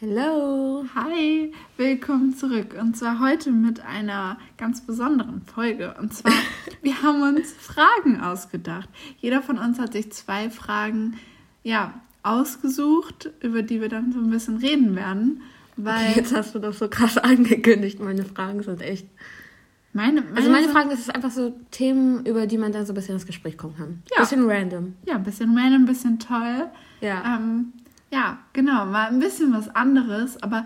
Hallo. Hi, willkommen zurück. Und zwar heute mit einer ganz besonderen Folge. Und zwar, wir haben uns Fragen ausgedacht. Jeder von uns hat sich zwei Fragen, ja, ausgesucht, über die wir dann so ein bisschen reden werden. Weil okay, jetzt hast du das so krass angekündigt. Meine Fragen sind echt. Meine, meine also meine Fragen, das ist einfach so Themen, über die man dann so ein bisschen ins Gespräch kommen kann. Ja. Bisschen random. Ja, ein bisschen random, ein bisschen toll. Ja. Ähm, ja, genau, mal ein bisschen was anderes, aber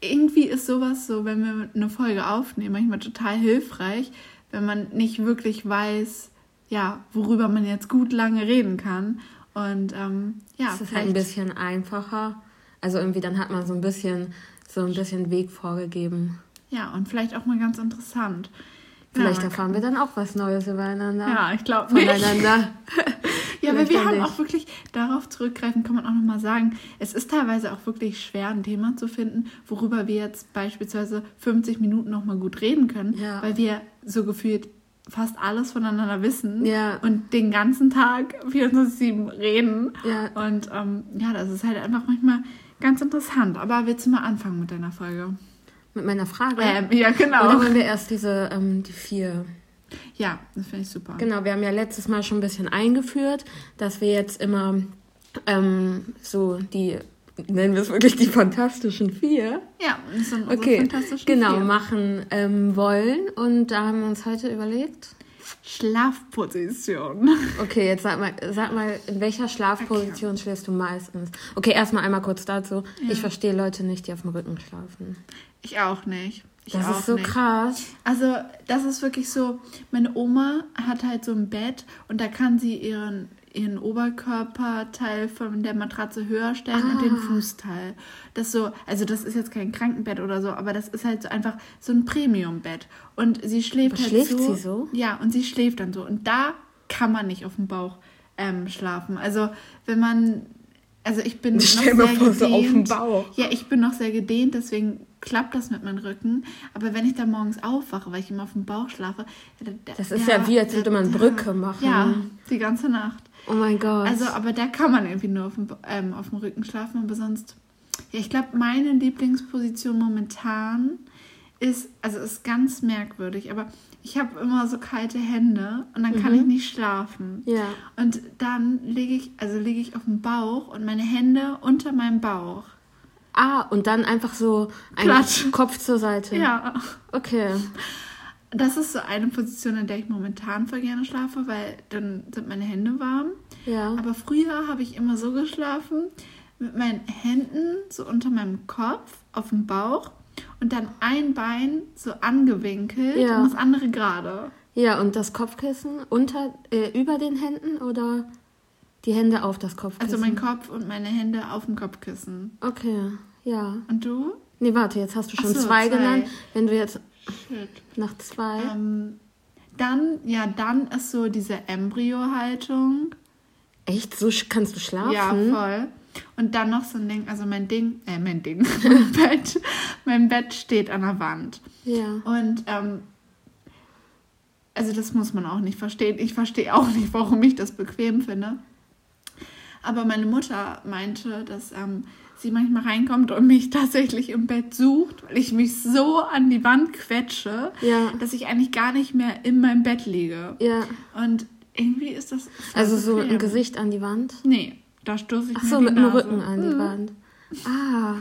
irgendwie ist sowas so, wenn wir eine Folge aufnehmen, manchmal total hilfreich, wenn man nicht wirklich weiß, ja, worüber man jetzt gut lange reden kann. Und ähm, ja, es ist halt ein bisschen einfacher. Also irgendwie dann hat man so ein bisschen so ein bisschen Weg vorgegeben. Ja, und vielleicht auch mal ganz interessant. Vielleicht ja, erfahren wir dann auch was Neues übereinander. Ja, ich glaube voneinander. ja, aber wir haben auch wirklich darauf zurückgreifen, kann man auch nochmal sagen, es ist teilweise auch wirklich schwer, ein Thema zu finden, worüber wir jetzt beispielsweise 50 Minuten nochmal gut reden können, ja. weil wir so gefühlt fast alles voneinander wissen ja. und den ganzen Tag 24-7 reden. Ja. Und ähm, ja, das ist halt einfach manchmal ganz interessant. Aber willst du mal anfangen mit deiner Folge? Mit meiner Frage? Ähm, ja, genau. Oder wollen wir erst diese, ähm, die vier... Ja, das finde ich super. Genau, wir haben ja letztes Mal schon ein bisschen eingeführt, dass wir jetzt immer ähm, so die nennen wir es wirklich die Fantastischen Vier. Ja, das sind unsere okay, Fantastischen genau, Vier. machen ähm, wollen. Und da haben wir uns heute überlegt. Schlafposition. Okay, jetzt sag mal, sag mal, in welcher Schlafposition okay. schläfst du meistens? Okay, erstmal einmal kurz dazu. Ja. Ich verstehe Leute nicht, die auf dem Rücken schlafen. Ich auch nicht. Ich das ist so nicht. krass. Also, das ist wirklich so, meine Oma hat halt so ein Bett und da kann sie ihren ihren Oberkörperteil von der Matratze höher stellen ah. und den ah. Fußteil. Das so, also das ist jetzt kein Krankenbett oder so, aber das ist halt so einfach so ein Premiumbett. Und sie schläft aber halt schläft so. sie so? Ja, und sie schläft dann so. Und da kann man nicht auf dem Bauch ähm, schlafen. Also wenn man, also ich bin ich noch sehr gedehnt. So auf dem Bauch. Ja, ich bin noch sehr gedehnt, deswegen klappt das mit meinem Rücken. Aber wenn ich dann morgens aufwache, weil ich immer auf dem Bauch schlafe, das ist ja, ja wie, als würde man Brücke machen. Ja, die ganze Nacht. Oh mein Gott. Also, aber da kann man irgendwie nur auf dem, ähm, auf dem Rücken schlafen, aber sonst. Ja, ich glaube, meine Lieblingsposition momentan ist, also ist ganz merkwürdig, aber ich habe immer so kalte Hände und dann mhm. kann ich nicht schlafen. Ja. Und dann lege ich, also lege ich auf dem Bauch und meine Hände unter meinem Bauch. Ah, und dann einfach so ein Kopf zur Seite. Ja. Okay das ist so eine Position, in der ich momentan voll gerne schlafe, weil dann sind meine Hände warm. Ja. Aber früher habe ich immer so geschlafen, mit meinen Händen so unter meinem Kopf auf dem Bauch und dann ein Bein so angewinkelt ja. und das andere gerade. Ja, und das Kopfkissen unter, äh, über den Händen oder die Hände auf das Kopfkissen? Also mein Kopf und meine Hände auf dem Kopfkissen. Okay, ja. Und du? Nee, warte, jetzt hast du schon so, zwei, zwei genannt. Wenn du jetzt Shit. Nach zwei. Ähm, dann, ja, dann ist so diese Embryo-Haltung. Echt? So kannst du schlafen? Ja, voll. Und dann noch so ein Ding, also mein Ding, äh, mein Ding, mein Bett, mein Bett steht an der Wand. Ja. Und, ähm, also das muss man auch nicht verstehen. Ich verstehe auch nicht, warum ich das bequem finde. Aber meine Mutter meinte, dass ähm, sie manchmal reinkommt und mich tatsächlich im Bett sucht, weil ich mich so an die Wand quetsche, ja. dass ich eigentlich gar nicht mehr in meinem Bett liege. Ja. Und irgendwie ist das. Also so ein Gesicht an die Wand? Nee, da stoße ich Ach so, mit dem Rücken an die mhm. Wand. Ah.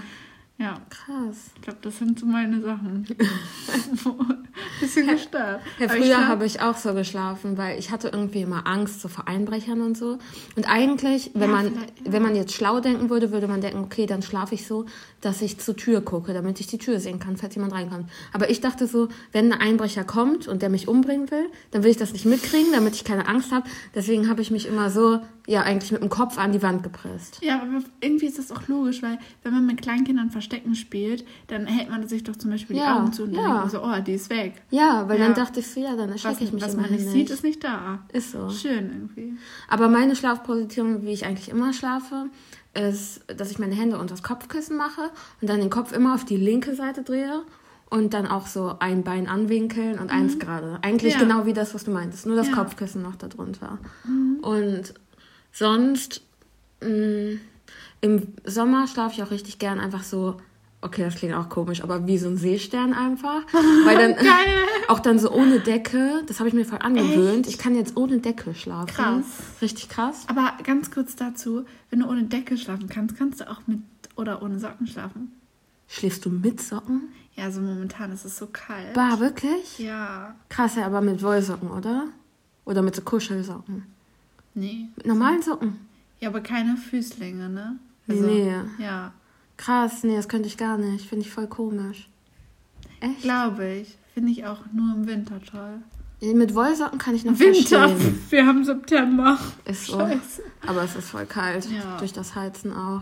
Ja. Krass. Ich glaube, das sind so meine Sachen. Bisschen gestört. Ja, früher habe ich auch so geschlafen, weil ich hatte irgendwie immer Angst so vor Einbrechern und so. Und eigentlich, wenn ja, man, ja. wenn man jetzt schlau denken würde, würde man denken, okay, dann schlafe ich so, dass ich zur Tür gucke, damit ich die Tür sehen kann, falls jemand reinkommt. Aber ich dachte so, wenn ein Einbrecher kommt und der mich umbringen will, dann will ich das nicht mitkriegen, damit ich keine Angst habe. Deswegen habe ich mich immer so, ja, eigentlich mit dem Kopf an die Wand gepresst. Ja, aber irgendwie ist das auch logisch, weil wenn man mit Kleinkindern Verstecken spielt, dann hält man sich doch zum Beispiel ja, die Augen zu und ja. denkt so, oh, die ist weg. Ja, weil ja. dann dachte ich so, ja, dann erschrecke ich mich Was man nicht sieht, ist nicht da. Ist so. Schön irgendwie. Aber meine Schlafposition, wie ich eigentlich immer schlafe, ist, dass ich meine Hände unter das Kopfkissen mache und dann den Kopf immer auf die linke Seite drehe und dann auch so ein Bein anwinkeln und mhm. eins gerade. Eigentlich ja. genau wie das, was du meintest, nur das ja. Kopfkissen noch darunter. Mhm. Und sonst mh, mm, im Sommer schlafe ich auch richtig gern einfach so, okay, das klingt auch komisch, aber wie so ein Seestern einfach. Weil dann auch dann so ohne Decke, das habe ich mir voll angewöhnt. Echt? Ich kann jetzt ohne Decke schlafen. Krass. Richtig krass. Aber ganz kurz dazu, wenn du ohne Decke schlafen kannst, kannst du auch mit oder ohne Socken schlafen. Schläfst du mit Socken? Ja, so momentan ist es so kalt. Bah, wirklich? Ja. Krass, ja, aber mit Wollsocken, oder? Oder mit so Kuschelsocken? Nee. Mit normalen Socken? Ja, aber keine Füßlinge, ne? Also, nee. Ja. Krass, nee, das könnte ich gar nicht. Finde ich voll komisch. Echt? Glaube ich. Finde ich auch nur im Winter toll. Mit Wollsocken kann ich noch Winter. Verstehen. Wir haben September. Ist so. Scheiße. Aber es ist voll kalt. Ja. Durch das Heizen auch.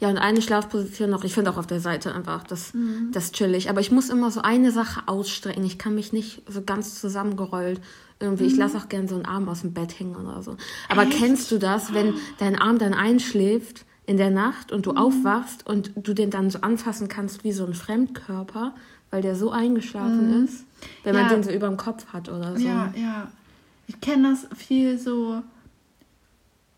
Ja, und eine Schlafposition noch. Ich finde auch auf der Seite einfach das, mhm. das chillig. Aber ich muss immer so eine Sache ausstrecken. Ich kann mich nicht so ganz zusammengerollt irgendwie. Mhm. Ich lasse auch gerne so einen Arm aus dem Bett hängen oder so. Aber Echt? kennst du das, wenn dein Arm dann einschläft in der Nacht und du mhm. aufwachst und du den dann so anfassen kannst wie so ein Fremdkörper, weil der so eingeschlafen mhm. ist, wenn ja. man den so über dem Kopf hat oder so. Ja, ja. Ich kenne das viel so,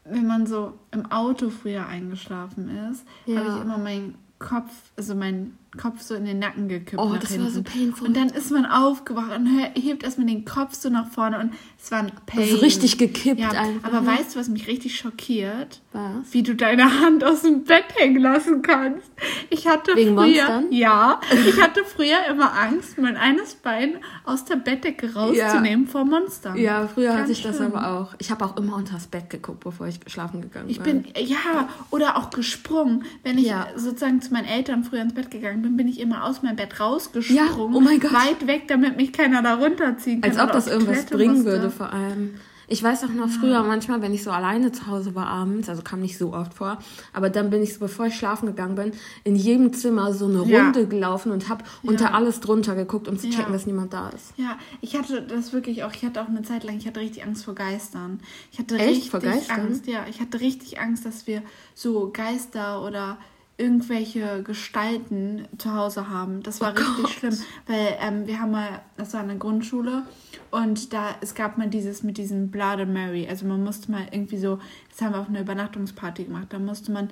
wenn man so im Auto früher eingeschlafen ist, ja. habe ich immer meinen Kopf, also meinen Kopf so in den Nacken gekippt. Oh, das hinten. war so painful. Und dann ist man aufgewacht und hebt erstmal den Kopf so nach vorne und es war ein Pain. So richtig gekippt ja, einfach. Aber weißt du, was mich richtig schockiert? Was? Wie du deine Hand aus dem Bett hängen lassen kannst. Ich hatte Wegen früher, Monstern? Ja, ich hatte früher immer Angst, mein eines Bein aus der Bettdecke rauszunehmen ja. vor Monstern. Ja, früher Ganz hatte ich schlimm. das aber auch. Ich habe auch immer unter das Bett geguckt, bevor ich schlafen gegangen bin. Ich bin, ja, oder auch gesprungen. Wenn ich ja. sozusagen zu meinen Eltern früher ins Bett gegangen bin, bin ich immer aus meinem Bett rausgesprungen. Ja, oh mein Gott. Weit weg, damit mich keiner da runterziehen kann. Als ob das irgendwas bringen musste. würde vor allem. Ich weiß auch noch früher manchmal, wenn ich so alleine zu Hause war abends, also kam nicht so oft vor, aber dann bin ich so, bevor ich schlafen gegangen bin, in jedem Zimmer so eine Runde ja. gelaufen und habe ja. unter alles drunter geguckt, um zu checken, ja. dass niemand da ist. Ja, ich hatte das wirklich auch, ich hatte auch eine Zeit lang, ich hatte richtig Angst vor Geistern. Ich hatte Echt? richtig vor Geistern? Angst, ja, ich hatte richtig Angst, dass wir so Geister oder irgendwelche Gestalten zu Hause haben. Das war oh richtig Gott. schlimm, weil ähm, wir haben mal, das war eine Grundschule und da es gab mal dieses mit diesem Blood and Mary. Also man musste mal irgendwie so, das haben wir auf einer Übernachtungsparty gemacht. Da musste man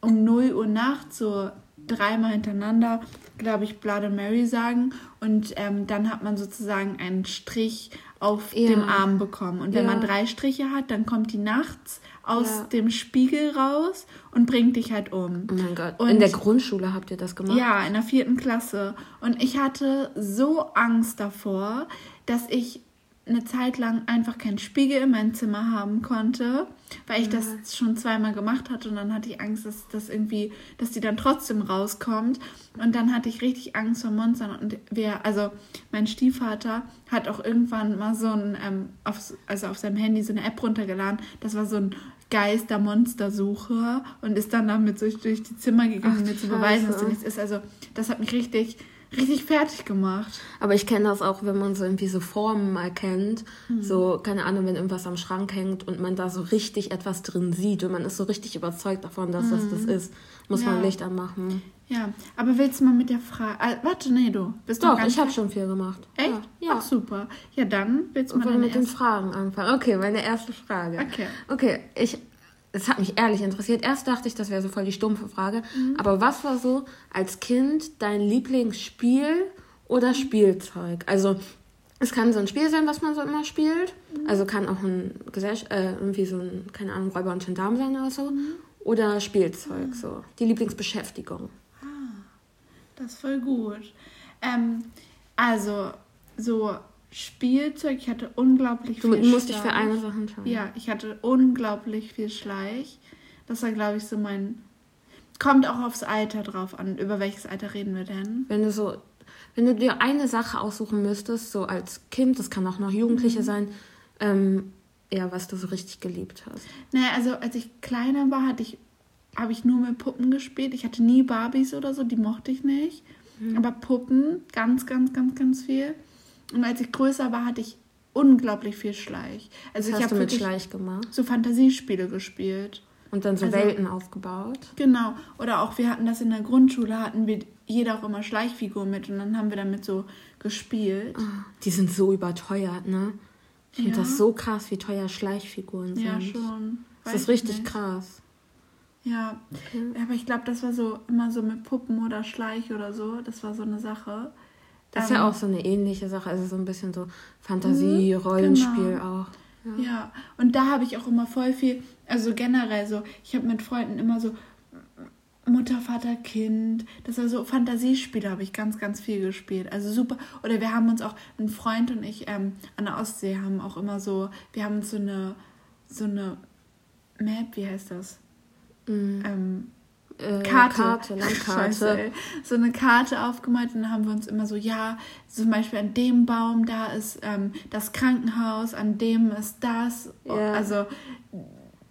um 0 Uhr nachts so dreimal hintereinander, glaube ich, Blood and Mary sagen und ähm, dann hat man sozusagen einen Strich auf ja. dem Arm bekommen. Und wenn ja. man drei Striche hat, dann kommt die nachts aus ja. dem Spiegel raus und bringt dich halt um. Oh mein Gott. Und in der Grundschule habt ihr das gemacht? Ja, in der vierten Klasse. Und ich hatte so Angst davor, dass ich eine Zeit lang einfach keinen Spiegel in meinem Zimmer haben konnte, weil ich ja. das schon zweimal gemacht hatte und dann hatte ich Angst, dass das irgendwie, dass die dann trotzdem rauskommt und dann hatte ich richtig Angst vor Monstern und wer, also mein Stiefvater hat auch irgendwann mal so ein, ähm, auf, also auf seinem Handy so eine App runtergeladen, das war so ein Geister-Monster-Suche und ist dann damit durch, durch die Zimmer gegangen, um mir zu beweisen, dass da nichts ist. Also das hat mich richtig richtig fertig gemacht. Aber ich kenne das auch, wenn man so irgendwie so Formen erkennt. Mhm. So, keine Ahnung, wenn irgendwas am Schrank hängt und man da so richtig etwas drin sieht und man ist so richtig überzeugt davon, dass mhm. das das ist, muss ja. man Licht anmachen. Ja, aber willst du mal mit der Frage. Äh, warte, nee, du bist doch. ich habe schon viel gemacht. Echt? Ja. ja. Ach, super. Ja, dann willst du mal mit den Fragen anfangen. Okay, meine erste Frage. Okay. Okay, ich es hat mich ehrlich interessiert. Erst dachte ich, das wäre so voll die stumpfe Frage. Mhm. Aber was war so als Kind dein Lieblingsspiel oder mhm. Spielzeug? Also es kann so ein Spiel sein, was man so immer spielt. Mhm. Also kann auch ein Gesell äh, irgendwie so ein, keine Ahnung, Räuber und Gendarm sein oder so. Mhm. Oder Spielzeug, mhm. so. Die Lieblingsbeschäftigung. Ah, das ist voll gut. Ähm, also, so Spielzeug. Ich hatte unglaublich du viel Du musst dich für eine Sache entscheiden. Ja, ich hatte unglaublich viel Schleich. Das war, glaube ich, so mein. Kommt auch aufs Alter drauf an. Über welches Alter reden wir denn? Wenn du so. Wenn du dir eine Sache aussuchen müsstest, so als Kind, das kann auch noch Jugendliche mhm. sein, ähm, ja, was du so richtig geliebt hast. Naja, also als ich kleiner war, hatte ich, habe ich nur mit Puppen gespielt. Ich hatte nie Barbies oder so, die mochte ich nicht. Mhm. Aber Puppen, ganz, ganz, ganz, ganz viel. Und als ich größer war, hatte ich unglaublich viel Schleich. Also Was ich habe mit Schleich gemacht? So Fantasiespiele gespielt. Und dann so also, Welten aufgebaut. Genau. Oder auch wir hatten das in der Grundschule, hatten wir jeder auch immer Schleichfiguren mit und dann haben wir damit so gespielt. Oh, die sind so überteuert, ne? Ich finde ja. das so krass, wie teuer Schleichfiguren sind. Ja, schon. Weiß das ist richtig nicht. krass. Ja, okay. aber ich glaube, das war so immer so mit Puppen oder Schleich oder so. Das war so eine Sache. Das ist ähm, ja auch so eine ähnliche Sache, also so ein bisschen so Fantasie, Rollenspiel genau. auch. Ja. ja, und da habe ich auch immer voll viel, also generell so, ich habe mit Freunden immer so Mutter, Vater, Kind, das war so Fantasiespiele habe ich ganz, ganz viel gespielt. Also super. Oder wir haben uns auch, ein Freund und ich ähm, an der Ostsee haben auch immer so, wir haben uns so eine, so eine Map, wie heißt das? Mhm. Ähm, äh, Karte, Karte Landkarte. so eine Karte aufgemalt und dann haben wir uns immer so, ja, zum Beispiel an dem Baum, da ist ähm, das Krankenhaus, an dem ist das, ja. also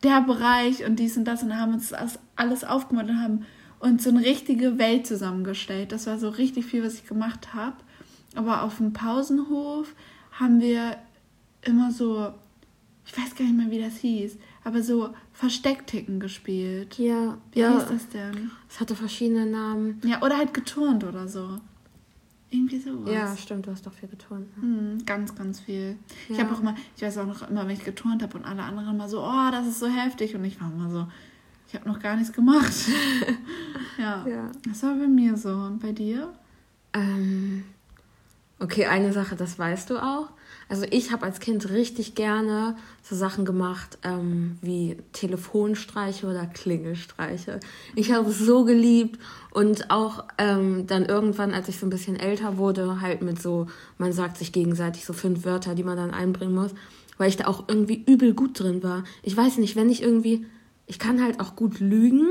der Bereich und dies und das und haben uns das alles aufgemalt und haben uns so eine richtige Welt zusammengestellt. Das war so richtig viel, was ich gemacht habe. Aber auf dem Pausenhof haben wir immer so, ich weiß gar nicht mehr, wie das hieß, aber so Versteckticken gespielt. Ja. Wie ja. hieß das denn? Es hatte verschiedene Namen. Ja, oder halt geturnt oder so. Irgendwie sowas. Ja, stimmt, du hast doch viel geturnt. Ne? Mhm, ganz, ganz viel. Ja. Ich habe auch immer, ich weiß auch noch immer, wenn ich geturnt habe und alle anderen immer so, oh, das ist so heftig. Und ich war immer so, ich habe noch gar nichts gemacht. ja. ja. Das war bei mir so. Und bei dir? Ähm, okay, eine Sache, das weißt du auch. Also ich habe als Kind richtig gerne so Sachen gemacht ähm, wie Telefonstreiche oder Klingelstreiche. Ich habe es so geliebt und auch ähm, dann irgendwann, als ich so ein bisschen älter wurde, halt mit so, man sagt sich gegenseitig so fünf Wörter, die man dann einbringen muss, weil ich da auch irgendwie übel gut drin war. Ich weiß nicht, wenn ich irgendwie, ich kann halt auch gut lügen,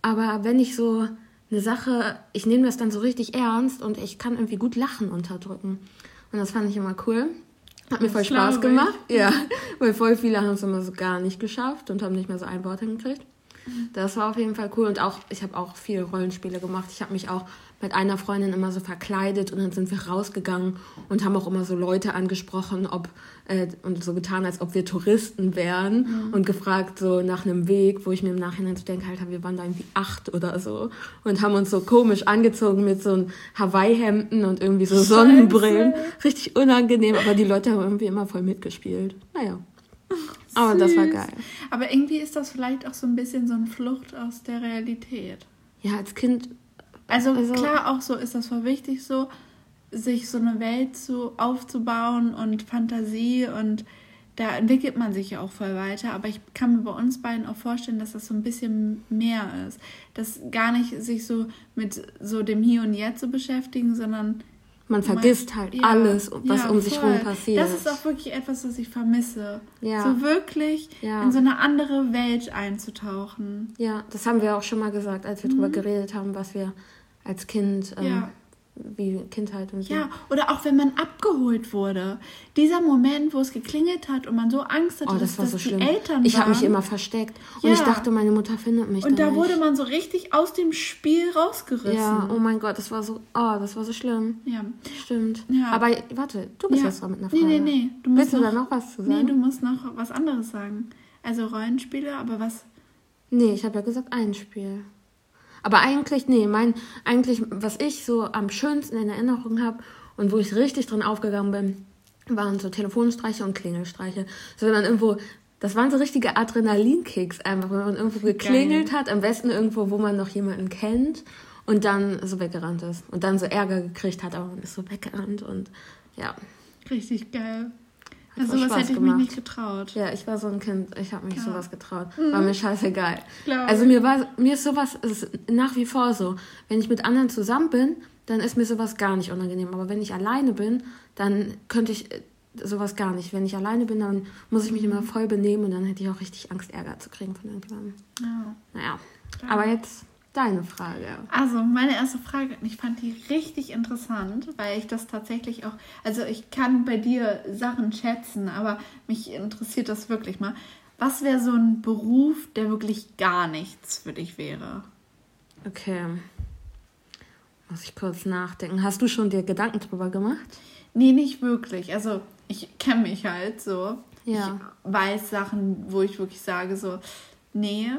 aber wenn ich so eine Sache, ich nehme das dann so richtig ernst und ich kann irgendwie gut Lachen unterdrücken. Und das fand ich immer cool. Hat mir voll Spaß gemacht. Ja, weil voll viele haben es immer so gar nicht geschafft und haben nicht mehr so ein Wort hingekriegt. Das war auf jeden Fall cool und auch ich habe auch viel Rollenspiele gemacht. Ich habe mich auch mit einer Freundin immer so verkleidet und dann sind wir rausgegangen und haben auch immer so Leute angesprochen, ob äh, und so getan, als ob wir Touristen wären mhm. und gefragt so nach einem Weg, wo ich mir im Nachhinein so denke, Alter, wir waren da irgendwie acht oder so und haben uns so komisch angezogen mit so Hawaii-Hemden und irgendwie so Sonnenbrillen. Scheiße. Richtig unangenehm, aber die Leute haben irgendwie immer voll mitgespielt. Naja. Aber das war geil. Aber irgendwie ist das vielleicht auch so ein bisschen so eine Flucht aus der Realität. Ja, als Kind also, also klar, auch so ist das voll wichtig, so sich so eine Welt zu, aufzubauen und Fantasie und da entwickelt man sich ja auch voll weiter. Aber ich kann mir bei uns beiden auch vorstellen, dass das so ein bisschen mehr ist. Dass gar nicht sich so mit so dem Hier und Jetzt zu beschäftigen, sondern man vergisst man, halt ja, alles, was ja, um sich herum passiert. Das ist auch wirklich etwas, was ich vermisse. Ja. So wirklich in so eine andere Welt einzutauchen. Ja, das haben wir auch schon mal gesagt, als wir mhm. darüber geredet haben, was wir als Kind, ähm. Wie Kindheit und so. Ja, oder auch wenn man abgeholt wurde. Dieser Moment, wo es geklingelt hat und man so Angst hatte, oh, das dass, so die Eltern Ich habe mich immer versteckt und ja. ich dachte, meine Mutter findet mich Und da nicht. wurde man so richtig aus dem Spiel rausgerissen. Ja, oh mein Gott, das war so, oh, das war so schlimm. Ja. Stimmt. Ja. Aber warte, du bist ja. jetzt dran mit einer Frage. Nee, nee, nee. Du musst Willst noch, du da noch was zu sagen? Nee, du musst noch was anderes sagen. Also Rollenspiele, aber was? Nee, ich habe ja gesagt ein Spiel. Aber eigentlich, nee, mein, eigentlich, was ich so am schönsten in Erinnerung habe und wo ich richtig drin aufgegangen bin, waren so Telefonstreiche und Klingelstreiche. So, wenn man irgendwo, das waren so richtige Adrenalinkicks einfach, wenn man irgendwo geklingelt Geil. hat, am besten irgendwo, wo man noch jemanden kennt und dann so weggerannt ist und dann so Ärger gekriegt hat, aber man ist so weggerannt und ja. Richtig geil. Also sowas hätte ich gemacht. mich nicht getraut. Ja, ich war so ein Kind, ich habe mich ja. sowas getraut. Mhm. War mir scheißegal. Also mir war mir ist sowas ist nach wie vor so, wenn ich mit anderen zusammen bin, dann ist mir sowas gar nicht unangenehm, aber wenn ich alleine bin, dann könnte ich äh, sowas gar nicht. Wenn ich alleine bin, dann muss ich mich immer voll benehmen und dann hätte ich auch richtig Angst Ärger zu kriegen von irgendjemandem. Ja. Naja, aber jetzt deine Frage. Also, meine erste Frage, ich fand die richtig interessant, weil ich das tatsächlich auch, also ich kann bei dir Sachen schätzen, aber mich interessiert das wirklich mal. Was wäre so ein Beruf, der wirklich gar nichts für dich wäre? Okay. Muss ich kurz nachdenken. Hast du schon dir Gedanken drüber gemacht? Nee, nicht wirklich. Also, ich kenne mich halt so. Ja. Ich weiß Sachen, wo ich wirklich sage, so, nee.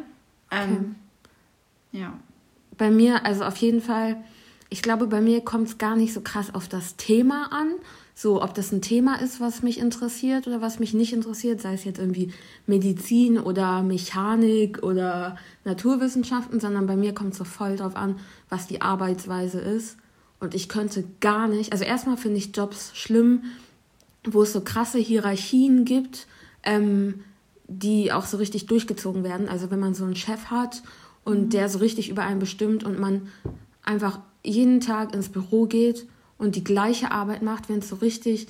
Ähm, okay. Ja. Bei mir, also auf jeden Fall, ich glaube, bei mir kommt es gar nicht so krass auf das Thema an, so, ob das ein Thema ist, was mich interessiert oder was mich nicht interessiert, sei es jetzt irgendwie Medizin oder Mechanik oder Naturwissenschaften, sondern bei mir kommt es so voll drauf an, was die Arbeitsweise ist. Und ich könnte gar nicht, also erstmal finde ich Jobs schlimm, wo es so krasse Hierarchien gibt, ähm, die auch so richtig durchgezogen werden. Also wenn man so einen Chef hat und mhm. der so richtig über einen bestimmt und man einfach jeden Tag ins Büro geht und die gleiche Arbeit macht, wenn es so richtig,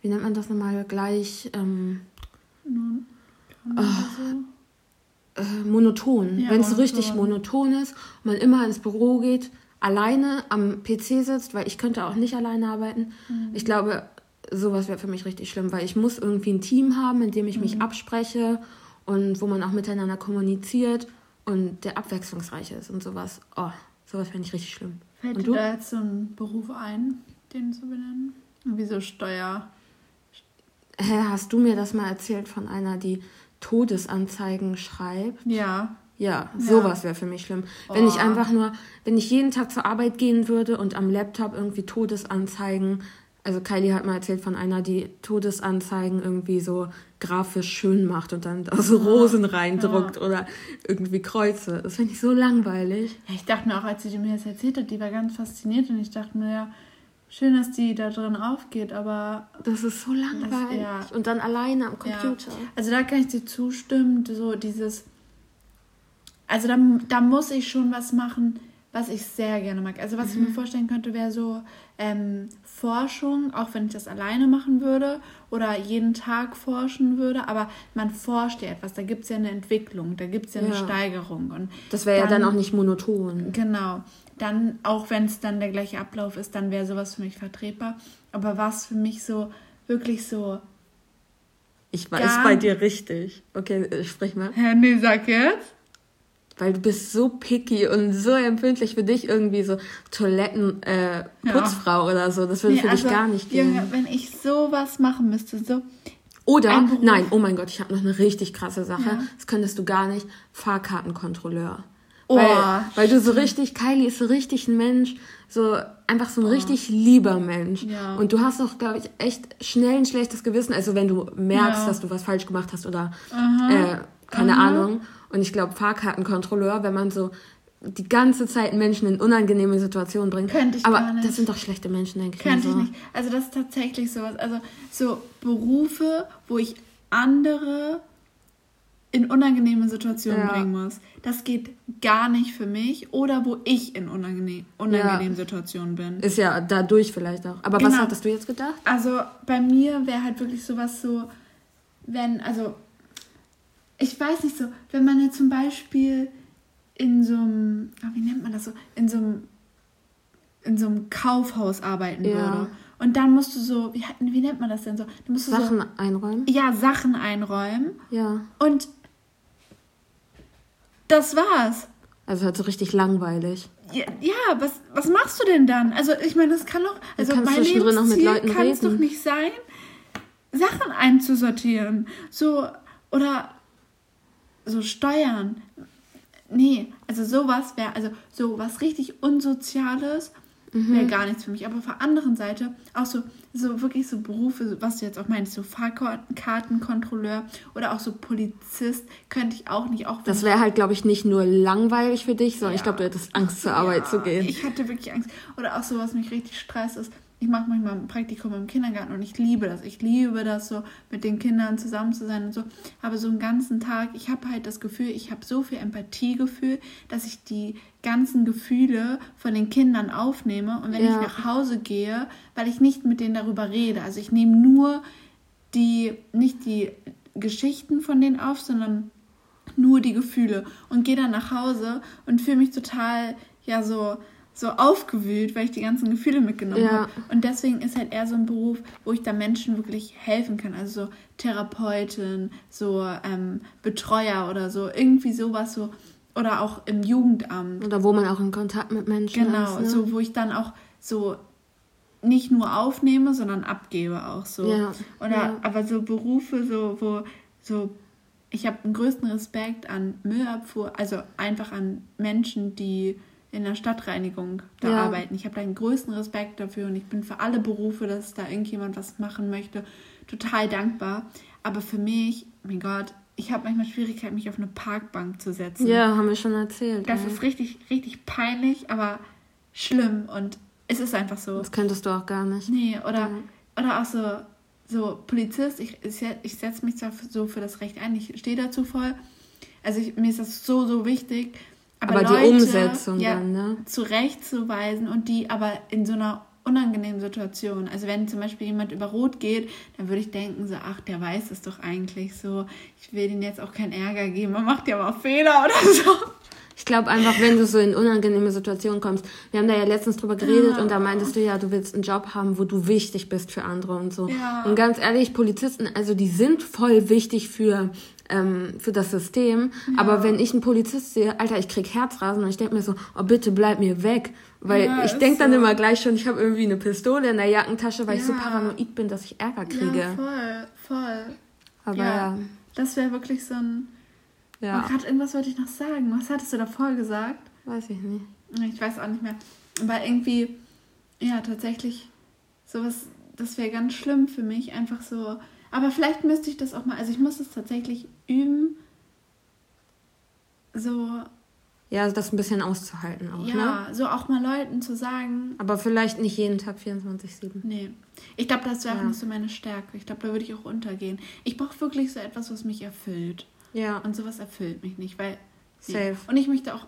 wie nennt man das nochmal, gleich ähm, Nun, oh, äh, monoton. Ja, wenn es so richtig monoton ist und man immer ins Büro geht, alleine am PC sitzt, weil ich könnte auch nicht alleine arbeiten. Mhm. Ich glaube, sowas wäre für mich richtig schlimm, weil ich muss irgendwie ein Team haben, in dem ich mhm. mich abspreche und wo man auch miteinander kommuniziert und der abwechslungsreich ist und sowas. Oh, sowas fände ich richtig schlimm. Fällt und dir da jetzt so ein Beruf ein, den zu benennen? Wie so Steuer. Hä, hast du mir das mal erzählt von einer, die Todesanzeigen schreibt? Ja. Ja, sowas wäre für mich schlimm. Oh. Wenn ich oh. einfach nur, wenn ich jeden Tag zur Arbeit gehen würde und am Laptop irgendwie Todesanzeigen also Kylie hat mal erzählt von einer, die Todesanzeigen irgendwie so grafisch schön macht und dann da so Rosen reindruckt ja. oder irgendwie Kreuze. Das finde ich so langweilig. Ja, ich dachte mir auch, als sie mir das erzählt hat, die war ganz fasziniert und ich dachte mir, ja, schön, dass die da drin aufgeht, aber. Das ist so langweilig. Das, ja. Und dann alleine am Computer. Also da kann ich dir zustimmen, so dieses. Also da, da muss ich schon was machen was ich sehr gerne mag. Also was mhm. ich mir mhm. vorstellen könnte, wäre so ähm, Forschung, auch wenn ich das alleine machen würde oder jeden Tag forschen würde, aber man forscht ja etwas, da gibt es ja eine Entwicklung, da gibt es ja eine ja. Steigerung. Und das wäre ja dann auch nicht monoton. Genau. Dann, auch wenn es dann der gleiche Ablauf ist, dann wäre sowas für mich vertretbar. Aber was für mich so, wirklich so. Ich weiß bei dir richtig. Okay, äh, sprich mal. Hä, nee, sag jetzt weil du bist so picky und so empfindlich für dich irgendwie so Toiletten äh, Putzfrau ja. oder so. Das würde nee, für also, dich gar nicht gehen. Junge, wenn ich sowas machen müsste, so oder nein, oh mein Gott, ich habe noch eine richtig krasse Sache. Ja. Das könntest du gar nicht. Fahrkartenkontrolleur. Oh, weil, weil du so richtig, Kylie ist so richtig ein Mensch, so einfach so ein oh. richtig lieber Mensch. Ja. Und du hast auch, glaube ich, echt schnell ein schlechtes Gewissen. Also wenn du merkst, dass du was falsch gemacht hast oder keine Aha. Ahnung. Und ich glaube, Fahrkartenkontrolleur, wenn man so die ganze Zeit Menschen in unangenehme Situationen bringt. Könnte ich Aber gar nicht. das sind doch schlechte Menschen, denke ich. Könnte ich nicht. Also das ist tatsächlich sowas. Also so Berufe, wo ich andere in unangenehme Situationen ja. bringen muss. Das geht gar nicht für mich. Oder wo ich in unangenehm, unangenehmen ja. Situationen bin. Ist ja dadurch vielleicht auch. Aber genau. was hattest du jetzt gedacht? Also bei mir wäre halt wirklich sowas so, wenn, also ich weiß nicht so, wenn man jetzt zum Beispiel in so einem, ah, wie nennt man das so, in so einem, in so einem Kaufhaus arbeiten ja. würde. Und dann musst du so, wie, wie nennt man das denn so? musst du Sachen so, einräumen? Ja, Sachen einräumen. Ja. Und das war's. Also halt so richtig langweilig. Ja, ja, was, was machst du denn dann? Also ich meine, das kann doch, also mein Lebensziel kann es doch nicht sein, Sachen einzusortieren. So, oder so Steuern. Nee, also sowas wäre, also so was richtig Unsoziales wäre mhm. gar nichts für mich. Aber auf der anderen Seite auch so, so wirklich so Berufe, was du jetzt auch meinst, so Fahrkartenkontrolleur oder auch so Polizist, könnte ich auch nicht. Auch das wäre halt, glaube ich, nicht nur langweilig für dich, sondern ja. ich glaube, du hättest Angst zur Arbeit ja, zu gehen. Ich hatte wirklich Angst. Oder auch so, was mich richtig stresst, ist, ich mache manchmal ein Praktikum im Kindergarten und ich liebe das. Ich liebe das so, mit den Kindern zusammen zu sein und so. Aber so einen ganzen Tag, ich habe halt das Gefühl, ich habe so viel Empathiegefühl, dass ich die ganzen Gefühle von den Kindern aufnehme. Und wenn ja. ich nach Hause gehe, weil ich nicht mit denen darüber rede, also ich nehme nur die, nicht die Geschichten von denen auf, sondern nur die Gefühle und gehe dann nach Hause und fühle mich total, ja, so so aufgewühlt, weil ich die ganzen Gefühle mitgenommen ja. habe. Und deswegen ist halt eher so ein Beruf, wo ich da Menschen wirklich helfen kann. Also so Therapeutin, so ähm, Betreuer oder so, irgendwie sowas so. Oder auch im Jugendamt. Oder wo man auch in Kontakt mit Menschen genau, ist. Genau, ne? so wo ich dann auch so nicht nur aufnehme, sondern abgebe auch so. Ja. Oder ja. aber so Berufe, so, wo so ich habe den größten Respekt an Müllabfuhr, also einfach an Menschen, die in der Stadtreinigung da ja. arbeiten. Ich habe da den größten Respekt dafür und ich bin für alle Berufe, dass da irgendjemand was machen möchte, total dankbar. Aber für mich, mein Gott, ich habe manchmal Schwierigkeiten, mich auf eine Parkbank zu setzen. Ja, haben wir schon erzählt. Das ey. ist richtig, richtig peinlich, aber schlimm und es ist einfach so. Das könntest du auch gar nicht. Nee, oder, mhm. oder auch so, so Polizist, ich, ich setze mich zwar so für das Recht ein, ich stehe dazu voll. Also ich, mir ist das so, so wichtig. Aber, aber Leute, die Umsetzung ja, dann, ne? Zurechtzuweisen und die aber in so einer unangenehmen Situation. Also wenn zum Beispiel jemand über Rot geht, dann würde ich denken so, ach, der weiß es doch eigentlich so. Ich will den jetzt auch keinen Ärger geben. Man macht ja mal Fehler oder so. Ich glaube einfach, wenn du so in unangenehme Situationen kommst. Wir haben da ja letztens drüber geredet ja. und da meintest du ja, du willst einen Job haben, wo du wichtig bist für andere und so. Ja. Und ganz ehrlich, Polizisten, also die sind voll wichtig für ähm, für das System. Ja. Aber wenn ich einen Polizist sehe, Alter, ich krieg Herzrasen und ich denke mir so, oh bitte bleib mir weg. Weil ja, ich denke so. dann immer gleich schon, ich habe irgendwie eine Pistole in der Jackentasche, weil ich so paranoid bin, dass ich Ärger kriege. Ja, voll, voll. Aber ja. Das wäre wirklich so ein. Ja. Und gerade irgendwas wollte ich noch sagen. Was hattest du davor gesagt? Weiß ich nicht. Ich weiß auch nicht mehr. Aber irgendwie, ja, tatsächlich, sowas, das wäre ganz schlimm für mich. Einfach so, aber vielleicht müsste ich das auch mal, also ich muss es tatsächlich üben, so. Ja, das ein bisschen auszuhalten auch, ja, ne? so auch mal Leuten zu sagen. Aber vielleicht nicht jeden Tag 24-7. Nee. Ich glaube, das wäre ja. nicht so meine Stärke. Ich glaube, da würde ich auch untergehen. Ich brauche wirklich so etwas, was mich erfüllt. Ja. Und sowas erfüllt mich nicht, weil. Safe. Und ich möchte auch,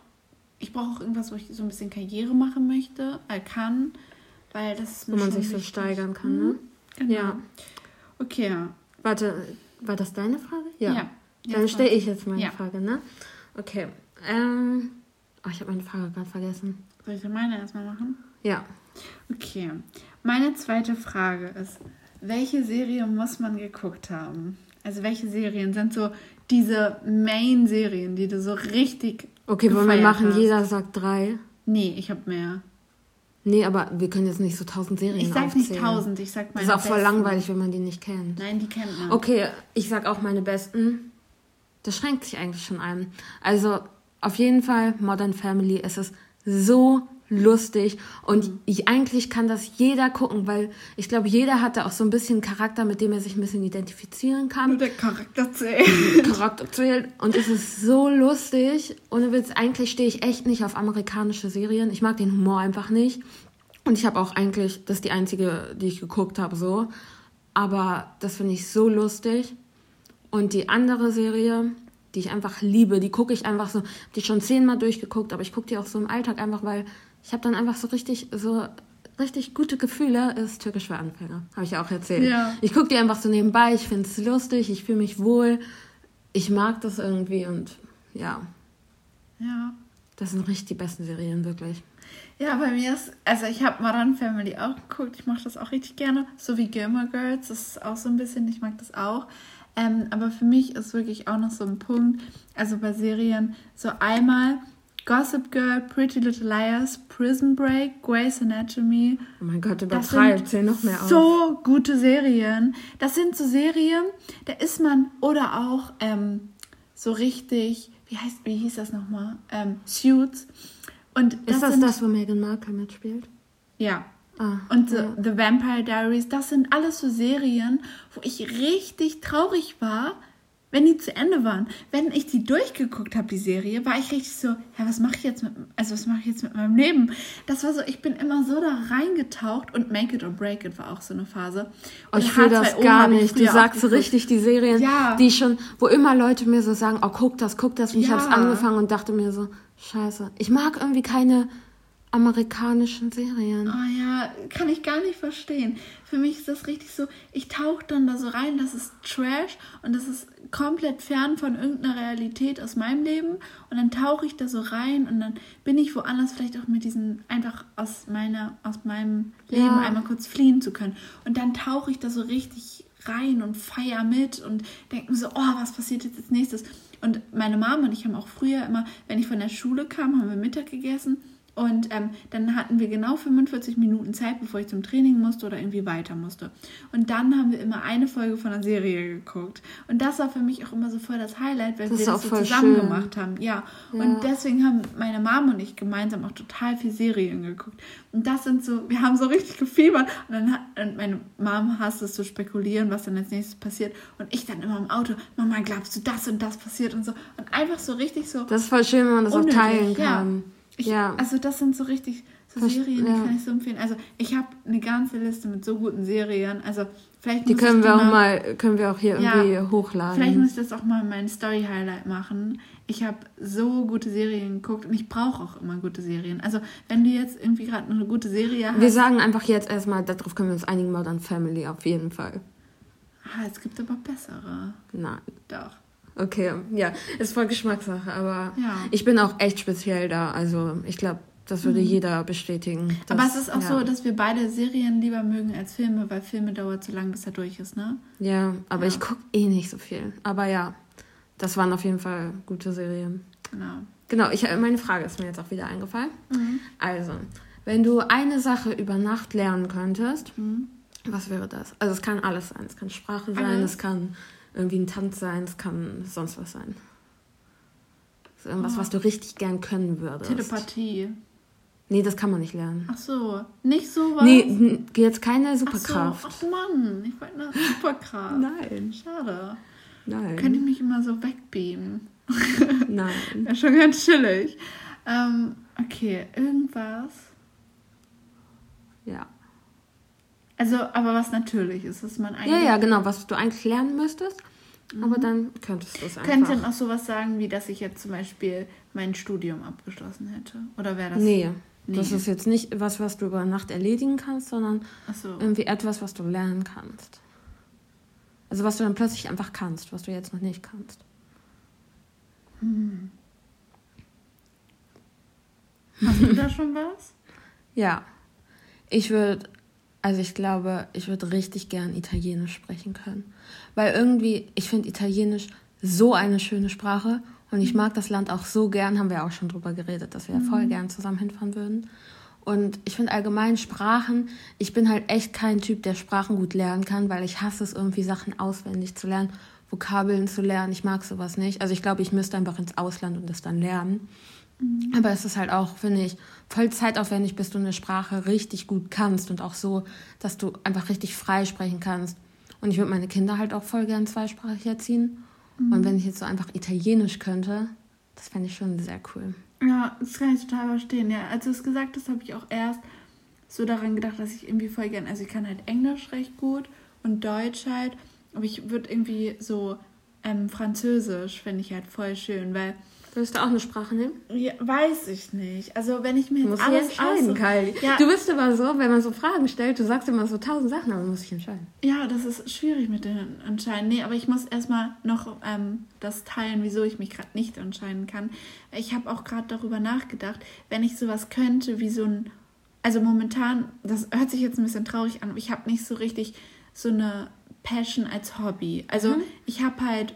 ich brauche auch irgendwas, wo ich so ein bisschen Karriere machen möchte, äh, kann, weil das ist Wo man sich so steigern kann, ne? Mhm. Genau. Ja. Okay. Warte, war das deine Frage? Ja. ja Dann stelle ich jetzt meine ja. Frage, ne? Okay. Ähm, oh, ich habe meine Frage gerade vergessen. Soll ich meine erstmal machen? Ja. Okay. Meine zweite Frage ist, welche Serie muss man geguckt haben? Also welche Serien sind so diese Main-Serien, die du so richtig. Okay, wollen wir machen, hast? jeder sagt drei. Nee, ich habe mehr. Nee, aber wir können jetzt nicht so tausend Serien Ich sag aufzählen. nicht tausend, ich sag meine Das ist auch voll langweilig, wenn man die nicht kennt. Nein, die kennt man. Okay, ich sag auch meine besten. Das schränkt sich eigentlich schon ein. Also auf jeden Fall Modern Family. Es ist so lustig und mhm. ich eigentlich kann das jeder gucken, weil ich glaube, jeder hat da auch so ein bisschen Charakter, mit dem er sich ein bisschen identifizieren kann. Nur der Charakter zählt. Charakter zählt und es ist so lustig. Ohne Witz, eigentlich stehe ich echt nicht auf amerikanische Serien. Ich mag den Humor einfach nicht. Und ich habe auch eigentlich, das ist die einzige, die ich geguckt habe, so. Aber das finde ich so lustig. Und die andere Serie, die ich einfach liebe, die gucke ich einfach so, die schon zehnmal durchgeguckt, aber ich gucke die auch so im Alltag einfach, weil ich habe dann einfach so richtig, so richtig gute Gefühle, ist Türkisch für Anfänger. Habe ich ja auch erzählt. Ja. Ich gucke die einfach so nebenbei, ich finde es lustig, ich fühle mich wohl. Ich mag das irgendwie und ja. Ja. Das sind richtig die besten Serien, wirklich. Ja, bei mir ist, also ich habe Modern Family auch geguckt, ich mache das auch richtig gerne. So wie Gilmore Girls, das ist auch so ein bisschen, ich mag das auch. Ähm, aber für mich ist wirklich auch noch so ein Punkt, also bei Serien, so einmal Gossip Girl, Pretty Little Liars, Prison Break, Grey's Anatomy. Oh mein Gott, übertreibt, zähl noch mehr auf. So gute Serien. Das sind so Serien, da ist man, oder auch ähm, so richtig, wie heißt, wie hieß das nochmal? Ähm, Suits. Und das ist das sind, das, wo Meghan Markle mitspielt? Ja. Ah, und The, ja. The Vampire Diaries, das sind alles so Serien, wo ich richtig traurig war, wenn die zu Ende waren. Wenn ich die durchgeguckt habe, die Serie, war ich richtig so, ja, was mache ich jetzt mit, also was mache ich jetzt mit meinem Leben? Das war so, ich bin immer so da reingetaucht und Make It or Break It war auch so eine Phase. Und oh, ich fühle das gar nicht. Du sagst so richtig die Serien, ja. die schon, wo immer Leute mir so sagen, oh, guck das, guck das. Und ja. ich habe es angefangen und dachte mir so, scheiße, ich mag irgendwie keine amerikanischen Serien. Oh ja, kann ich gar nicht verstehen. Für mich ist das richtig so, ich tauche dann da so rein, das ist Trash und das ist komplett fern von irgendeiner Realität aus meinem Leben und dann tauche ich da so rein und dann bin ich woanders vielleicht auch mit diesen einfach aus meiner aus meinem Leben ja. einmal kurz fliehen zu können und dann tauche ich da so richtig rein und feier mit und denke mir so, oh, was passiert jetzt als nächstes? Und meine Mama und ich haben auch früher immer, wenn ich von der Schule kam, haben wir Mittag gegessen Und ähm, dann hatten wir genau 45 Minuten Zeit, bevor ich zum Training musste oder irgendwie weiter musste. Und dann haben wir immer eine Folge von einer Serie geguckt. Und das war für mich auch immer so voll das Highlight, weil das wir das so zusammen schön. gemacht haben. Ja. ja. Und deswegen haben meine Mom und ich gemeinsam auch total viel Serien geguckt. Und das sind so, wir haben so richtig gefiebert. Und dann hat und meine Mom hasst es zu spekulieren, was dann als nächstes passiert. Und ich dann immer im Auto, Mama, glaubst du, das und das passiert und so. Und einfach so richtig so. Das ist voll schön, wenn man das unnötig. auch teilen kann. Ja. Ich, ja. Also das sind so richtig so Verst Serien, die ja. kann ich so empfehlen. Also ich habe eine ganze Liste mit so guten Serien. Also vielleicht die können wir auch mal, können wir auch hier ja, irgendwie hochladen. Vielleicht muss ich das auch mal in mein Story Highlight machen. Ich habe so gute Serien geguckt und ich brauche auch immer gute Serien. Also wenn du jetzt irgendwie gerade eine gute Serie hast. Wir sagen einfach jetzt erstmal, darauf können wir uns einigen, Modern Family auf jeden Fall. Ah, es gibt aber bessere. Nein. Doch. Okay, ja, ist voll Geschmackssache, aber ja. ich bin auch echt speziell da. Also ich glaube, das würde mhm. jeder bestätigen. Dass, aber es ist auch ja. so, dass wir beide Serien lieber mögen als Filme, weil Filme dauert zu lang, bis er durch ist, ne? Ja, aber ja. ich gucke eh nicht so viel. Aber ja, das waren auf jeden Fall gute Serien. Genau. Genau, ich, meine Frage ist mir jetzt auch wieder eingefallen. Mhm. Also, wenn du eine Sache über Nacht lernen könntest, mhm. was wäre das? Also es kann alles sein. Es kann Sprache sein, alles. es kann irgendwie ein Tanz sein, es kann sonst was sein. So irgendwas, oh. was du richtig gern können würdest. Telepathie. Nee, das kann man nicht lernen. Ach so, nicht sowas? Nee, jetzt keine Superkraft. Ach, so. Ach Mann, ich wollte eine Superkraft. Nein. Schade. Nein. Könnte ich mich immer so wegbeamen. Nein. Wäre schon ganz chillig. Ähm, okay, irgendwas. Ja. Also, aber was natürlich ist, dass man eigentlich. Ja, ja, genau, was du eigentlich lernen müsstest. Mhm. Aber dann könntest du es einfach. Könntest du dann auch sowas sagen, wie dass ich jetzt zum Beispiel mein Studium abgeschlossen hätte? Oder wäre das. Nee, nee, das ist jetzt nicht was, was du über Nacht erledigen kannst, sondern so. irgendwie etwas, was du lernen kannst. Also was du dann plötzlich einfach kannst, was du jetzt noch nicht kannst. Hm. Hast du da schon was? Ja. Ich würde also ich glaube, ich würde richtig gern Italienisch sprechen können. Weil irgendwie, ich finde Italienisch so eine schöne Sprache und ich mag das Land auch so gern, haben wir auch schon drüber geredet, dass wir mhm. voll gern zusammen hinfahren würden. Und ich finde allgemein Sprachen, ich bin halt echt kein Typ, der Sprachen gut lernen kann, weil ich hasse es irgendwie Sachen auswendig zu lernen, Vokabeln zu lernen. Ich mag sowas nicht. Also ich glaube, ich müsste einfach ins Ausland und das dann lernen. Mhm. Aber es ist halt auch, finde ich, voll zeitaufwendig, bis du eine Sprache richtig gut kannst und auch so, dass du einfach richtig frei sprechen kannst. Und ich würde meine Kinder halt auch voll gern zweisprachig erziehen. Mhm. Und wenn ich jetzt so einfach Italienisch könnte, das fände ich schon sehr cool. Ja, das kann ich total verstehen. Ja, als du es gesagt hast, habe ich auch erst so daran gedacht, dass ich irgendwie voll gern, also ich kann halt Englisch recht gut und Deutsch halt, aber ich würde irgendwie so ähm, Französisch finde ich halt voll schön, weil Würdest du auch eine Sprache nehmen? Ja, weiß ich nicht. Also wenn ich mir jetzt muss alles entscheiden, aus... Kai. Ja. Du bist immer so, wenn man so Fragen stellt, du sagst immer so tausend Sachen, aber muss sich entscheiden. Ja, das ist schwierig mit den Entscheiden. Nee, aber ich muss erstmal noch ähm, das teilen, wieso ich mich gerade nicht entscheiden kann. Ich habe auch gerade darüber nachgedacht, wenn ich sowas könnte, wie so ein... Also momentan, das hört sich jetzt ein bisschen traurig an, aber ich habe nicht so richtig so eine Passion als Hobby. Also mhm. ich habe halt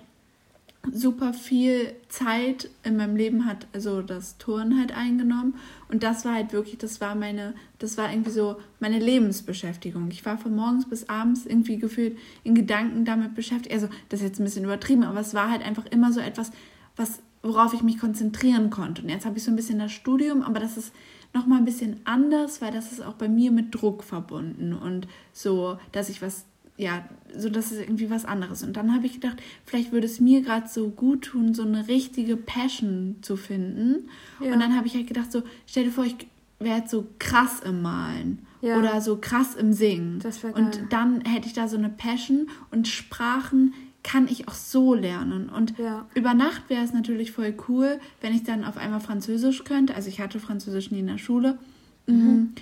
super viel Zeit in meinem Leben hat also das Touren halt eingenommen. Und das war halt wirklich das war meine das war irgendwie so meine Lebensbeschäftigung. Ich war von morgens bis abends irgendwie gefühlt in Gedanken damit beschäftigt. Also das ist jetzt ein bisschen übertrieben aber es war halt einfach immer so etwas was worauf ich mich konzentrieren konnte. Und jetzt habe ich so ein bisschen das Studium aber das ist noch mal ein bisschen anders weil das ist auch bei mir mit Druck verbunden. Und so dass ich was ja, so das ist irgendwie was anderes. Und dann habe ich gedacht, vielleicht würde es mir gerade so gut tun, so eine richtige Passion zu finden. Ja. Und dann habe ich halt gedacht, so, stell dir vor, ich wäre jetzt so krass im Malen ja. oder so krass im Singen. Und dann hätte ich da so eine Passion und Sprachen kann ich auch so lernen. Und ja. über Nacht wäre es natürlich voll cool, wenn ich dann auf einmal Französisch könnte. Also ich hatte Französisch nie in der Schule. Mhm. mhm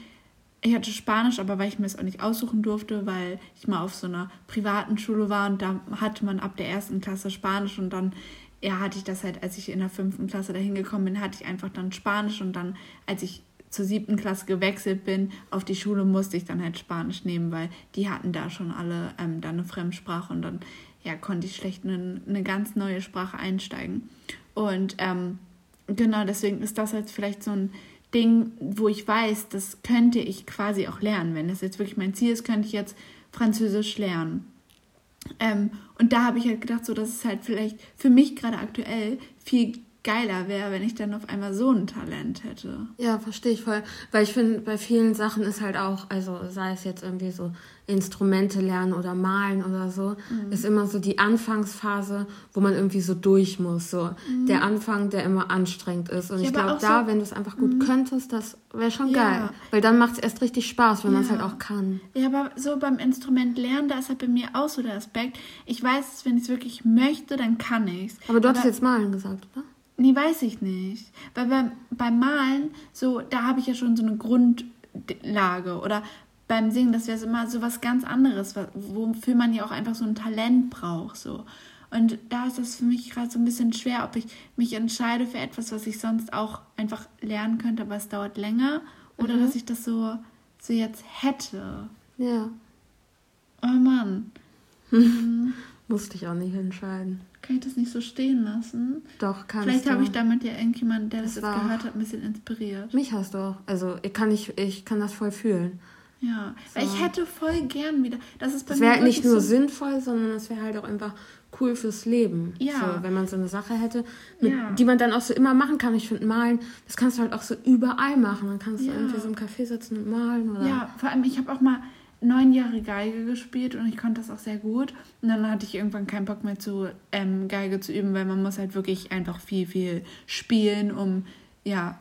ich hatte Spanisch, aber weil ich mir es auch nicht aussuchen durfte, weil ich mal auf so einer privaten Schule war und da hatte man ab der ersten Klasse Spanisch und dann ja, hatte ich das halt, als ich in der fünften Klasse dahin gekommen bin, hatte ich einfach dann Spanisch und dann, als ich zur siebten Klasse gewechselt bin, auf die Schule musste ich dann halt Spanisch nehmen, weil die hatten da schon alle ähm, dann eine Fremdsprache und dann ja, konnte ich schlecht eine, eine ganz neue Sprache einsteigen. Und ähm, genau deswegen ist das jetzt vielleicht so ein Ding, wo ich weiß, das könnte ich quasi auch lernen. Wenn das jetzt wirklich mein Ziel ist, könnte ich jetzt Französisch lernen. Ähm, und da habe ich halt gedacht, so dass es halt vielleicht für mich gerade aktuell viel geiler wäre, wenn ich dann auf einmal so ein Talent hätte. Ja, verstehe ich voll. Weil ich finde, bei vielen Sachen ist halt auch, also sei es jetzt irgendwie so Instrumente lernen oder malen oder so, mhm. ist immer so die Anfangsphase, wo man irgendwie so durch muss. So mhm. der Anfang, der immer anstrengend ist. Und ja, ich glaube, da, so, wenn du es einfach gut mhm. könntest, das wäre schon ja. geil. Weil dann macht es erst richtig Spaß, wenn ja. man es halt auch kann. Ja, aber so beim Instrument lernen, da ist halt bei mir auch so der Aspekt. Ich weiß, wenn ich es wirklich möchte, dann kann ich es. Aber du aber, hast jetzt malen gesagt, oder? Nee, weiß ich nicht. Weil beim, beim Malen, so, da habe ich ja schon so eine Grundlage. Oder beim Singen, das wäre immer so was ganz anderes, wofür man ja auch einfach so ein Talent braucht. So. Und da ist es für mich gerade so ein bisschen schwer, ob ich mich entscheide für etwas, was ich sonst auch einfach lernen könnte, aber es dauert länger. Oder mhm. dass ich das so, so jetzt hätte. Ja. Oh Mann. Mhm. Musste ich auch nicht entscheiden. Kann ich das nicht so stehen lassen? Doch, kannst Vielleicht habe ich damit ja irgendjemand, der das, das jetzt gehört hat, ein bisschen inspiriert. Mich hast du auch. Also ich kann, nicht, ich kann das voll fühlen. Ja, so. ich hätte voll gern wieder. Das ist bei das wäre halt nicht nur so sinnvoll, sondern es wäre halt auch einfach cool fürs Leben. Ja. So, wenn man so eine Sache hätte, mit, ja. die man dann auch so immer machen kann. Ich finde, malen, das kannst du halt auch so überall machen. Dann kannst du ja. irgendwie so im Café sitzen und malen. Oder ja, vor allem, ich habe auch mal neun Jahre Geige gespielt und ich konnte das auch sehr gut. Und dann hatte ich irgendwann keinen Bock mehr zu ähm, Geige zu üben, weil man muss halt wirklich einfach viel, viel spielen, um ja,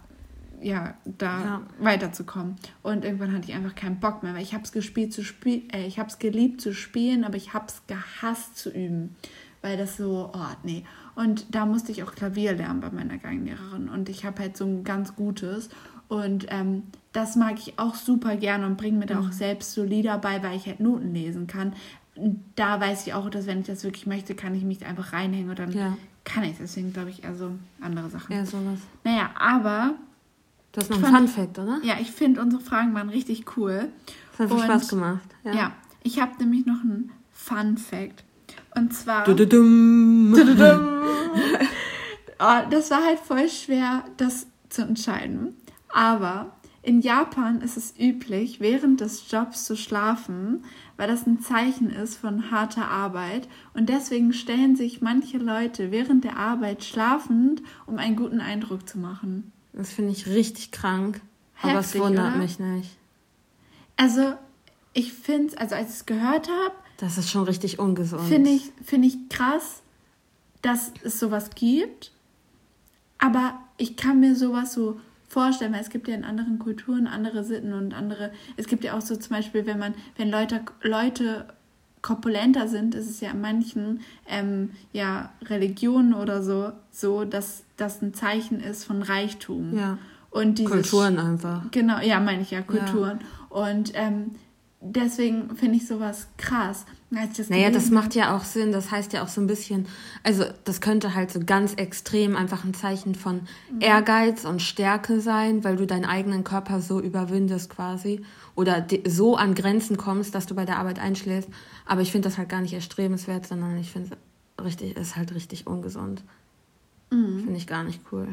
ja, da ja. weiterzukommen. Und irgendwann hatte ich einfach keinen Bock mehr, weil ich habe es gespielt zu spielen, äh, ich habe es geliebt zu spielen, aber ich habe es gehasst zu üben, weil das so, oh nee. Und da musste ich auch Klavier lernen bei meiner Geigenlehrerin und ich habe halt so ein ganz gutes und ähm, das mag ich auch super gerne und bringe mir da auch mhm. selbst so Lieder bei, weil ich halt Noten lesen kann. Und da weiß ich auch, dass wenn ich das wirklich möchte, kann ich mich einfach reinhängen und dann ja. kann ich Deswegen glaube ich eher so andere Sachen. Ja, sowas. Naja, aber. Du hast noch einen Fun Fact, oder? Ja, ich finde unsere Fragen waren richtig cool. Das hat viel Spaß gemacht. Ja, ja ich habe nämlich noch einen Fun Fact. Und zwar. Du -du -dum. Du -dum. oh, das war halt voll schwer, das zu entscheiden. Aber in Japan ist es üblich, während des Jobs zu schlafen, weil das ein Zeichen ist von harter Arbeit. Und deswegen stellen sich manche Leute während der Arbeit schlafend, um einen guten Eindruck zu machen. Das finde ich richtig krank. Heftig, aber es wundert oder? mich nicht. Also, ich finde es, also als ich es gehört habe. Das ist schon richtig ungesund. Finde ich, find ich krass, dass es sowas gibt. Aber ich kann mir sowas so vorstellen, weil es gibt ja in anderen Kulturen andere Sitten und andere. Es gibt ja auch so zum Beispiel, wenn man, wenn Leute, Leute korpulenter sind, ist es ja in manchen ähm, ja, Religionen oder so, so, dass das ein Zeichen ist von Reichtum. Ja. Und dieses, Kulturen einfach. Genau, ja, meine ich ja, Kulturen. Ja. Und ähm, deswegen finde ich sowas krass. Das naja, das macht ja auch Sinn. Das heißt ja auch so ein bisschen, also das könnte halt so ganz extrem einfach ein Zeichen von mhm. Ehrgeiz und Stärke sein, weil du deinen eigenen Körper so überwindest quasi oder so an Grenzen kommst, dass du bei der Arbeit einschläfst. Aber ich finde das halt gar nicht erstrebenswert, sondern ich finde es richtig, ist halt richtig ungesund. Mhm. Finde ich gar nicht cool.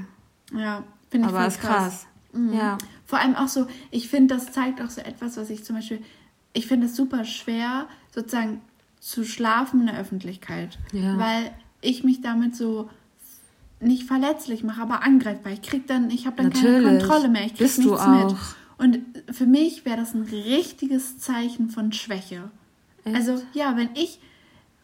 Ja, finde ich Aber ist krass. krass. Mhm. Ja. Vor allem auch so, ich finde, das zeigt auch so etwas, was ich zum Beispiel ich finde es super schwer, sozusagen zu schlafen in der Öffentlichkeit. Ja. Weil ich mich damit so nicht verletzlich mache, aber angreifbar. Ich krieg dann, ich habe dann Natürlich. keine Kontrolle mehr. Ich krieg Bist nichts mit. Und für mich wäre das ein richtiges Zeichen von Schwäche. Echt? Also ja, wenn ich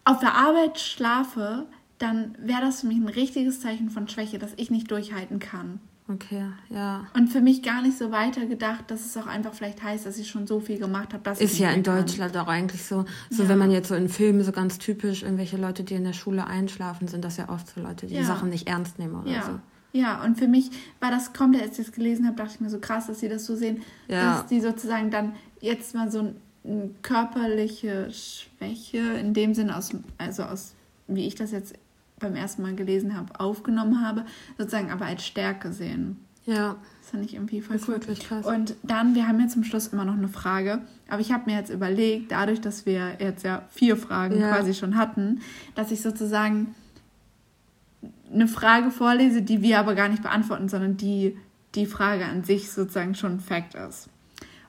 auf der Arbeit schlafe, dann wäre das für mich ein richtiges Zeichen von Schwäche, dass ich nicht durchhalten kann. Okay, ja. Und für mich gar nicht so weitergedacht, dass es auch einfach vielleicht heißt, dass ich schon so viel gemacht habe, dass Ist ja in Deutschland auch eigentlich so. So, ja. wenn man jetzt so in Filmen so ganz typisch, irgendwelche Leute, die in der Schule einschlafen, sind das ja oft so Leute, die ja. Sachen nicht ernst nehmen oder ja. so. Ja, und für mich war das komplett, als ich das gelesen habe, dachte ich mir so krass, dass sie das so sehen, dass die sozusagen dann jetzt mal so eine körperliche Schwäche in dem Sinne aus, also aus, wie ich das jetzt beim ersten Mal gelesen habe, aufgenommen habe, sozusagen aber als Stärke sehen. Ja. Das fand ich irgendwie voll cool. Wirklich krass. Und dann, wir haben ja zum Schluss immer noch eine Frage, aber ich habe mir jetzt überlegt, dadurch, dass wir jetzt ja vier Fragen ja. quasi schon hatten, dass ich sozusagen eine Frage vorlese, die wir aber gar nicht beantworten, sondern die, die Frage an sich sozusagen schon ein Fact ist.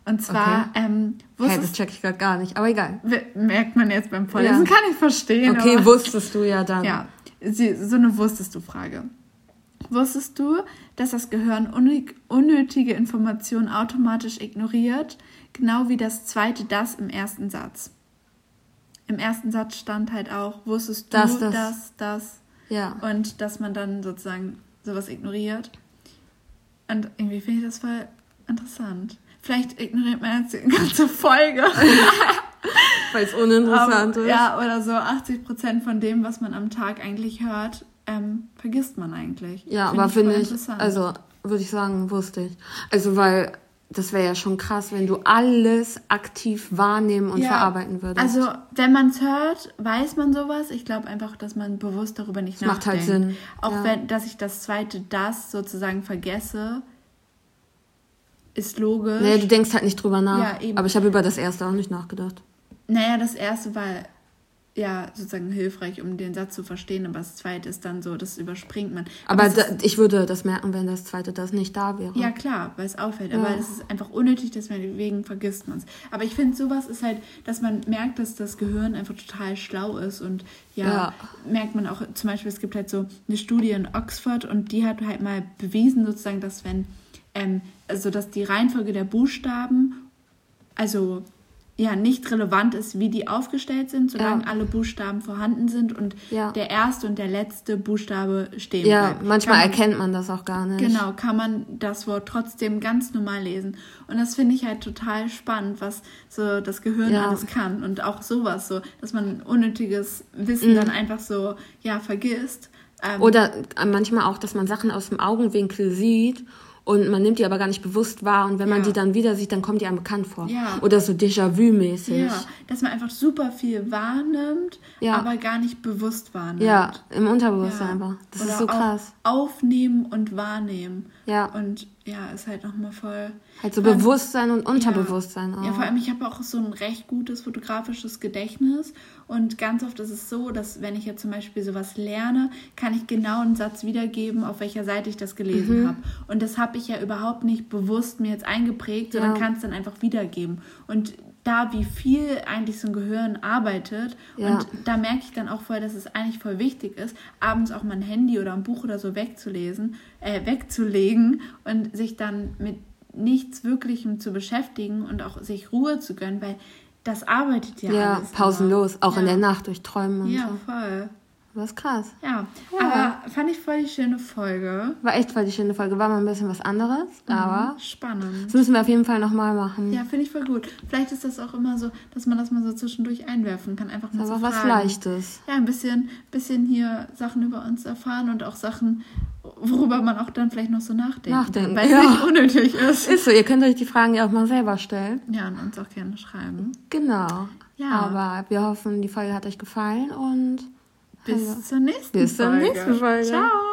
Und zwar, okay. ähm, hey, das check ich gerade gar nicht, aber egal. Merkt man jetzt beim Vorlesen, ja. kann ich verstehen. Okay, aber, wusstest du ja dann. Ja, so eine wusstest du Frage. Wusstest du, dass das Gehirn unnötige Informationen automatisch ignoriert, genau wie das zweite das im ersten Satz? Im ersten Satz stand halt auch, wusstest du, das, das, das, das ja. und dass man dann sozusagen sowas ignoriert. Und irgendwie finde ich das voll interessant. Vielleicht ignoriert man jetzt die ganze Folge. Weil es uninteressant um, ist. Ja, oder so 80 Prozent von dem, was man am Tag eigentlich hört, ähm, vergisst man eigentlich. Ja, find aber finde ich, also würde ich sagen, wusste ich. Also, weil das wäre ja schon krass, wenn du alles aktiv wahrnehmen und ja, verarbeiten würdest. Also, wenn man es hört, weiß man sowas. Ich glaube einfach, dass man bewusst darüber nicht das nachdenkt. Macht halt Sinn. Auch ja. wenn, dass ich das zweite das sozusagen vergesse, ist logisch. Naja, du denkst halt nicht drüber nach. Ja, eben. Aber ich habe über das erste auch nicht nachgedacht. Naja, das erste war ja sozusagen hilfreich, um den Satz zu verstehen, aber das zweite ist dann so, das überspringt man. Aber, aber da, ich würde das merken, wenn das zweite das nicht da wäre. Ja, klar, weil es auffällt. Ja. Aber es ist einfach unnötig, deswegen vergisst man es. Aber ich finde, sowas ist halt, dass man merkt, dass das Gehirn einfach total schlau ist und ja, ja, merkt man auch, zum Beispiel, es gibt halt so eine Studie in Oxford und die hat halt mal bewiesen, sozusagen, dass wenn, ähm, also dass die Reihenfolge der Buchstaben, also ja nicht relevant ist, wie die aufgestellt sind, solange ja. alle Buchstaben vorhanden sind und ja. der erste und der letzte Buchstabe stehen ja, bleibt. manchmal man, erkennt man das auch gar nicht. Genau, kann man das Wort trotzdem ganz normal lesen. Und das finde ich halt total spannend, was so das Gehirn alles kann. Und auch sowas, so, dass man unnötiges Wissen mhm. dann einfach so, ja, vergisst. Ähm, Oder manchmal auch, dass man Sachen aus dem Augenwinkel sieht und man nimmt die aber gar nicht bewusst wahr und wenn ja. man die dann wieder sieht, dann kommt die einem bekannt vor. Ja. Oder so Déjà-vu-mäßig. Ja, dass man einfach super viel wahrnimmt, ja. aber gar nicht bewusst wahrnimmt. Ja, im Unterbewusstsein einfach. Das Oder ist so krass. Aufnehmen und wahrnehmen. Ja. Und ja, ist halt nochmal voll. Halt so Bewusstsein und Unterbewusstsein ja. auch. Ja, vor allem, ich habe auch so ein recht gutes fotografisches Gedächtnis und ganz oft ist es so, dass wenn ich jetzt zum Beispiel sowas lerne, kann ich genau einen Satz wiedergeben, auf welcher Seite ich das gelesen mhm. habe. Und das habe ich ja überhaupt nicht bewusst mir jetzt eingeprägt, sondern ja. kann es dann einfach wiedergeben. Und da, wie viel eigentlich so ein Gehirn arbeitet. Ja. Und da merke ich dann auch voll, dass es eigentlich voll wichtig ist, abends auch mal ein Handy oder ein Buch oder so wegzulesen, äh, wegzulegen und sich dann mit nichts Wirklichem zu beschäftigen und auch sich Ruhe zu gönnen, weil das arbeitet ja, ja alles. Ja, pausenlos, immer. auch ja. in der Nacht durch Träumen. Und ja, voll. Das ist krass. Ja, ja, aber fand ich voll die schöne Folge. War echt voll die schöne Folge. War mal ein bisschen was anderes, mhm, aber. Spannend. Das müssen wir auf jeden Fall nochmal machen. Ja, finde ich voll gut. Vielleicht ist das auch immer so, dass man das mal so zwischendurch einwerfen kann. Einfach mal so was fragen. Leichtes. Ja, ein bisschen, bisschen hier Sachen über uns erfahren und auch Sachen, worüber man auch dann vielleicht noch so nachdenkt. Nachdenken. Weil es ja. nicht unnötig ist. Ist so, ihr könnt euch die Fragen ja auch mal selber stellen. Ja, und uns auch gerne schreiben. Genau. Ja. Aber wir hoffen, die Folge hat euch gefallen und. Bis zur nächsten Bis Folge. Bis zur nächsten Folge. Ciao.